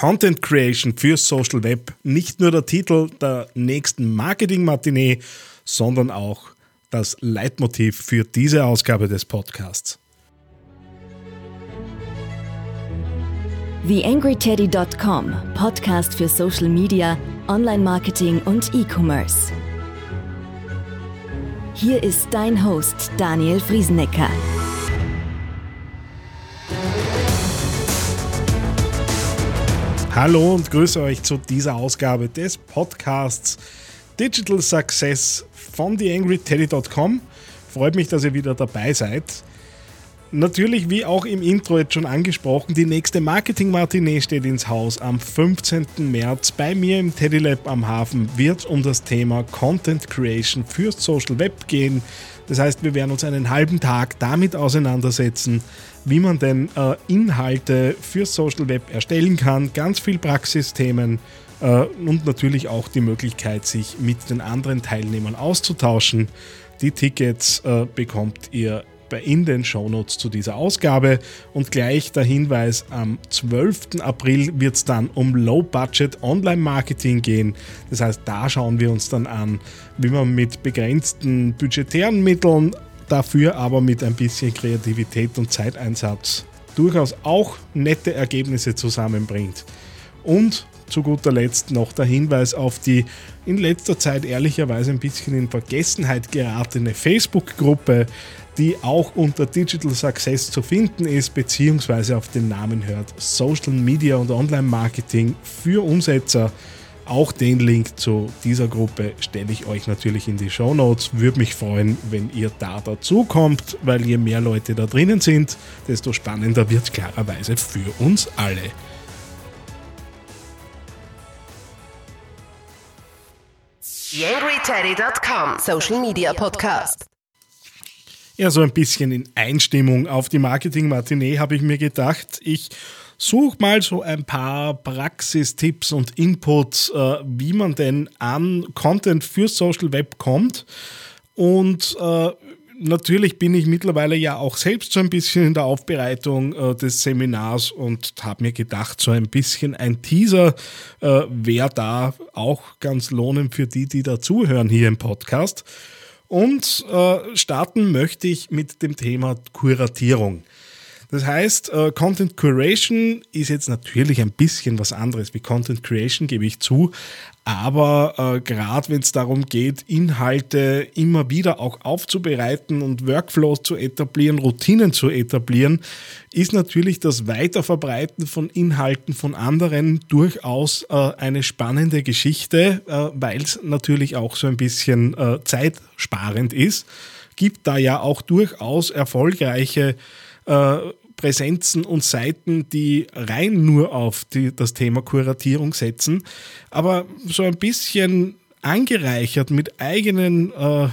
Content Creation für Social Web nicht nur der Titel der nächsten Marketing-Matinee, sondern auch das Leitmotiv für diese Ausgabe des Podcasts. TheAngryTeddy.com, Podcast für Social Media, Online-Marketing und E-Commerce. Hier ist dein Host Daniel Friesenecker. Hallo und grüße euch zu dieser Ausgabe des Podcasts Digital Success von TheAngryTeddy.com. Freut mich, dass ihr wieder dabei seid. Natürlich, wie auch im Intro jetzt schon angesprochen, die nächste Marketing-Matinee steht ins Haus. Am 15. März bei mir im Teddy Lab am Hafen wird um das Thema Content Creation fürs Social Web gehen. Das heißt, wir werden uns einen halben Tag damit auseinandersetzen, wie man denn äh, Inhalte fürs Social Web erstellen kann. Ganz viel Praxisthemen äh, und natürlich auch die Möglichkeit, sich mit den anderen Teilnehmern auszutauschen. Die Tickets äh, bekommt ihr in den Shownotes zu dieser Ausgabe. Und gleich der Hinweis, am 12. April wird es dann um Low-Budget Online-Marketing gehen. Das heißt, da schauen wir uns dann an, wie man mit begrenzten budgetären Mitteln, dafür aber mit ein bisschen Kreativität und Zeiteinsatz durchaus auch nette Ergebnisse zusammenbringt. Und zu guter Letzt noch der Hinweis auf die in letzter Zeit ehrlicherweise ein bisschen in Vergessenheit geratene Facebook-Gruppe die auch unter Digital Success zu finden ist, beziehungsweise auf den Namen hört Social Media und Online Marketing für Umsetzer. Auch den Link zu dieser Gruppe stelle ich euch natürlich in die Show Notes. Würde mich freuen, wenn ihr da dazu kommt, weil je mehr Leute da drinnen sind, desto spannender wird es klarerweise für uns alle. YangryTeddy.com Social Media Podcast. Ja, so ein bisschen in Einstimmung auf die Marketing-Matinee habe ich mir gedacht, ich suche mal so ein paar Praxistipps und Inputs, äh, wie man denn an Content für Social Web kommt. Und äh, natürlich bin ich mittlerweile ja auch selbst so ein bisschen in der Aufbereitung äh, des Seminars und habe mir gedacht, so ein bisschen ein Teaser äh, wäre da auch ganz lohnend für die, die da zuhören hier im Podcast. Und äh, starten möchte ich mit dem Thema Kuratierung. Das heißt, äh, Content Curation ist jetzt natürlich ein bisschen was anderes wie Content Creation, gebe ich zu. Aber äh, gerade wenn es darum geht, Inhalte immer wieder auch aufzubereiten und Workflows zu etablieren, Routinen zu etablieren, ist natürlich das Weiterverbreiten von Inhalten von anderen durchaus äh, eine spannende Geschichte, äh, weil es natürlich auch so ein bisschen äh, zeitsparend ist. Gibt da ja auch durchaus erfolgreiche äh, Präsenzen und Seiten, die rein nur auf die, das Thema Kuratierung setzen, aber so ein bisschen angereichert mit eigenen äh,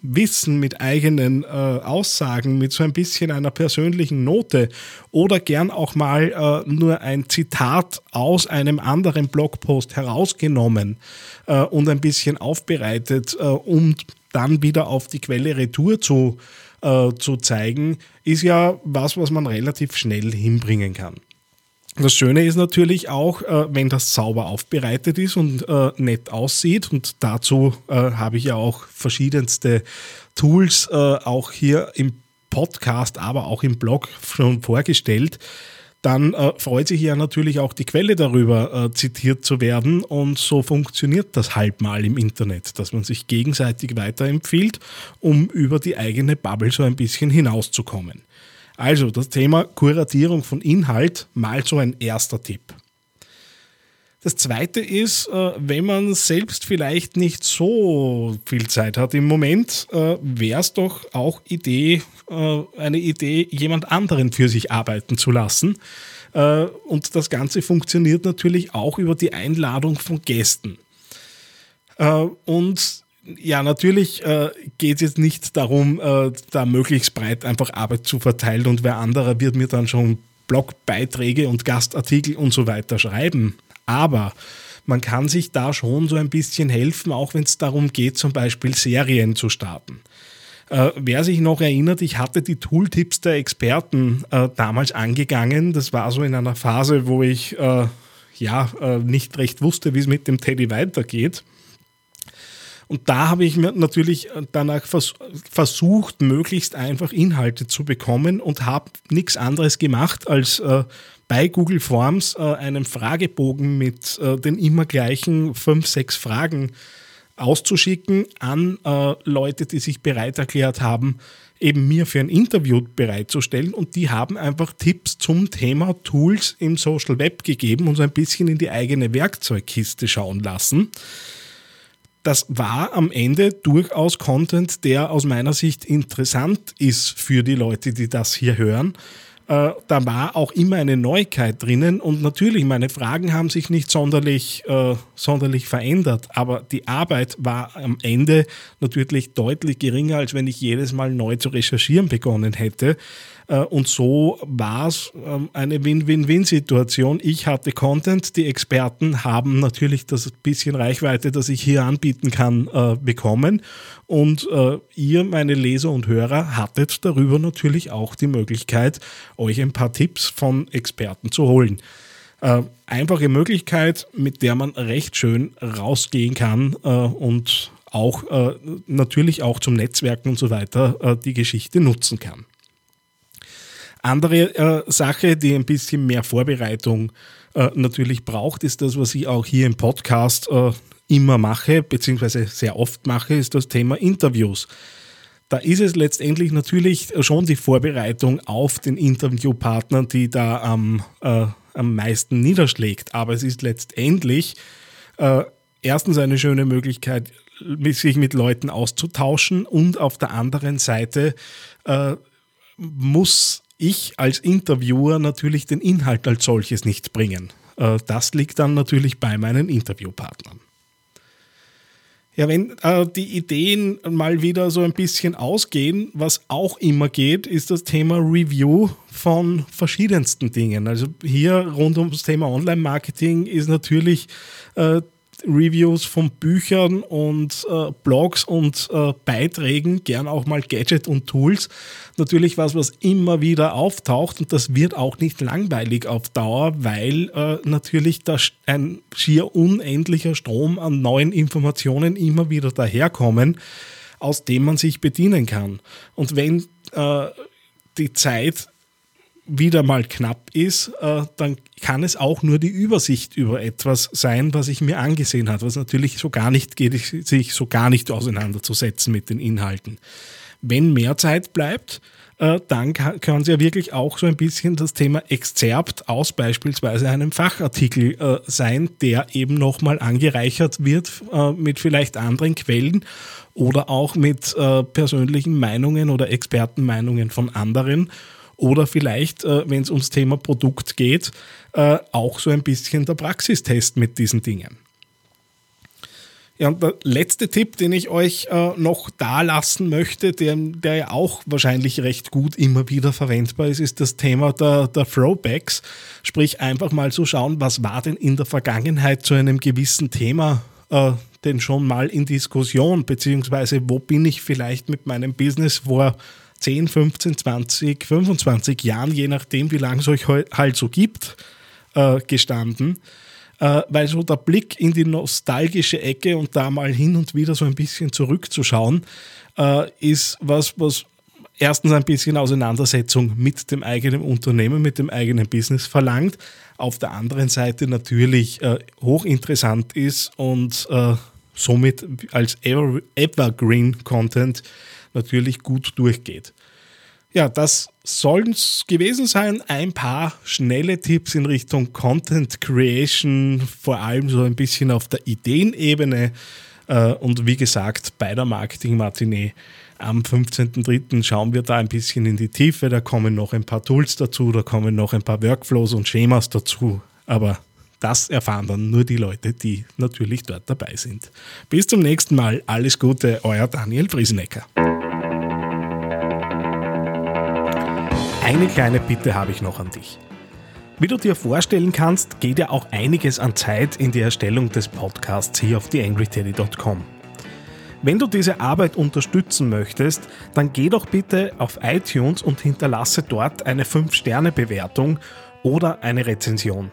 Wissen, mit eigenen äh, Aussagen, mit so ein bisschen einer persönlichen Note oder gern auch mal äh, nur ein Zitat aus einem anderen Blogpost herausgenommen äh, und ein bisschen aufbereitet, äh, um dann wieder auf die Quelle Retour zu äh, zu zeigen, ist ja was, was man relativ schnell hinbringen kann. Das Schöne ist natürlich auch, äh, wenn das sauber aufbereitet ist und äh, nett aussieht. Und dazu äh, habe ich ja auch verschiedenste Tools äh, auch hier im Podcast, aber auch im Blog schon vorgestellt dann äh, freut sich ja natürlich auch die Quelle darüber, äh, zitiert zu werden. Und so funktioniert das halt mal im Internet, dass man sich gegenseitig weiterempfiehlt, um über die eigene Bubble so ein bisschen hinauszukommen. Also das Thema Kuratierung von Inhalt, mal so ein erster Tipp. Das zweite ist, äh, wenn man selbst vielleicht nicht so viel Zeit hat im Moment, äh, wäre es doch auch Idee, äh, eine Idee, jemand anderen für sich arbeiten zu lassen. Und das Ganze funktioniert natürlich auch über die Einladung von Gästen. Und ja, natürlich äh, geht es jetzt nicht darum, äh, da möglichst breit einfach Arbeit zu verteilen und wer anderer wird mir dann schon Blogbeiträge und Gastartikel und so weiter schreiben. Aber man kann sich da schon so ein bisschen helfen, auch wenn es darum geht, zum Beispiel Serien zu starten. Äh, wer sich noch erinnert, ich hatte die Tooltips der Experten äh, damals angegangen. Das war so in einer Phase, wo ich äh, ja, äh, nicht recht wusste, wie es mit dem Teddy weitergeht. Und da habe ich mir natürlich danach vers versucht, möglichst einfach Inhalte zu bekommen und habe nichts anderes gemacht, als äh, bei Google Forms äh, einen Fragebogen mit äh, den immer gleichen fünf, sechs Fragen auszuschicken an äh, Leute, die sich bereit erklärt haben, eben mir für ein Interview bereitzustellen. Und die haben einfach Tipps zum Thema Tools im Social Web gegeben und so ein bisschen in die eigene Werkzeugkiste schauen lassen das war am Ende durchaus Content, der aus meiner Sicht interessant ist für die Leute, die das hier hören. Äh, da war auch immer eine Neuigkeit drinnen und natürlich, meine Fragen haben sich nicht sonderlich, äh, sonderlich verändert, aber die Arbeit war am Ende natürlich deutlich geringer, als wenn ich jedes Mal neu zu recherchieren begonnen hätte. Äh, und so war es ähm, eine Win-Win-Win-Situation. Ich hatte Content, die Experten haben natürlich das bisschen Reichweite, das ich hier anbieten kann, äh, bekommen. Und äh, ihr, meine Leser und Hörer, hattet darüber natürlich auch die Möglichkeit, euch ein paar Tipps von Experten zu holen. einfache Möglichkeit, mit der man recht schön rausgehen kann und auch natürlich auch zum Netzwerken und so weiter die Geschichte nutzen kann. Andere äh, Sache, die ein bisschen mehr Vorbereitung äh, natürlich braucht, ist das, was ich auch hier im Podcast äh, immer mache, beziehungsweise sehr oft mache, ist das Thema Interviews. Da ist es letztendlich natürlich schon die Vorbereitung auf den Interviewpartner, die da am, äh, am meisten niederschlägt. Aber es ist letztendlich äh, erstens eine schöne Möglichkeit, sich mit Leuten auszutauschen und auf der anderen Seite äh, muss ich als Interviewer natürlich den Inhalt als solches nicht bringen. Äh, das liegt dann natürlich bei meinen Interviewpartnern. Ja, wenn äh, die Ideen mal wieder so ein bisschen ausgehen, was auch immer geht, ist das Thema Review von verschiedensten Dingen. Also hier rund ums Thema Online-Marketing ist natürlich äh, Reviews von Büchern und äh, Blogs und äh, Beiträgen, gern auch mal Gadget und Tools. Natürlich was, was immer wieder auftaucht und das wird auch nicht langweilig auf Dauer, weil äh, natürlich da ein schier unendlicher Strom an neuen Informationen immer wieder daherkommen, aus dem man sich bedienen kann. Und wenn äh, die Zeit wieder mal knapp ist, äh, dann kann es auch nur die Übersicht über etwas sein, was ich mir angesehen habe, was natürlich so gar nicht geht, sich so gar nicht auseinanderzusetzen mit den Inhalten. Wenn mehr Zeit bleibt, äh, dann können Sie ja wirklich auch so ein bisschen das Thema Exzerpt aus beispielsweise einem Fachartikel äh, sein, der eben nochmal angereichert wird äh, mit vielleicht anderen Quellen oder auch mit äh, persönlichen Meinungen oder Expertenmeinungen von anderen oder vielleicht, äh, wenn es ums Thema Produkt geht, äh, auch so ein bisschen der Praxistest mit diesen Dingen. Ja, und der letzte Tipp, den ich euch äh, noch da lassen möchte, der, der ja auch wahrscheinlich recht gut immer wieder verwendbar ist, ist das Thema der, der Throwbacks. Sprich, einfach mal zu schauen, was war denn in der Vergangenheit zu einem gewissen Thema äh, denn schon mal in Diskussion, beziehungsweise wo bin ich vielleicht mit meinem Business vor 10, 15, 20, 25 Jahren, je nachdem, wie lange es euch halt so gibt, äh, gestanden. Äh, weil so der Blick in die nostalgische Ecke und da mal hin und wieder so ein bisschen zurückzuschauen, äh, ist was, was erstens ein bisschen Auseinandersetzung mit dem eigenen Unternehmen, mit dem eigenen Business verlangt, auf der anderen Seite natürlich hochinteressant ist und somit als Ever Evergreen Content natürlich gut durchgeht. Ja, das sollen es gewesen sein. Ein paar schnelle Tipps in Richtung Content Creation, vor allem so ein bisschen auf der Ideenebene. Äh, und wie gesagt, bei der Marketing Matinee am 15.03. schauen wir da ein bisschen in die Tiefe. Da kommen noch ein paar Tools dazu, da kommen noch ein paar Workflows und Schemas dazu. Aber das erfahren dann nur die Leute, die natürlich dort dabei sind. Bis zum nächsten Mal. Alles Gute, euer Daniel Friesenecker. Eine kleine Bitte habe ich noch an dich. Wie du dir vorstellen kannst, geht ja auch einiges an Zeit in die Erstellung des Podcasts hier auf theangryteddy.com. Wenn du diese Arbeit unterstützen möchtest, dann geh doch bitte auf iTunes und hinterlasse dort eine 5-Sterne-Bewertung oder eine Rezension.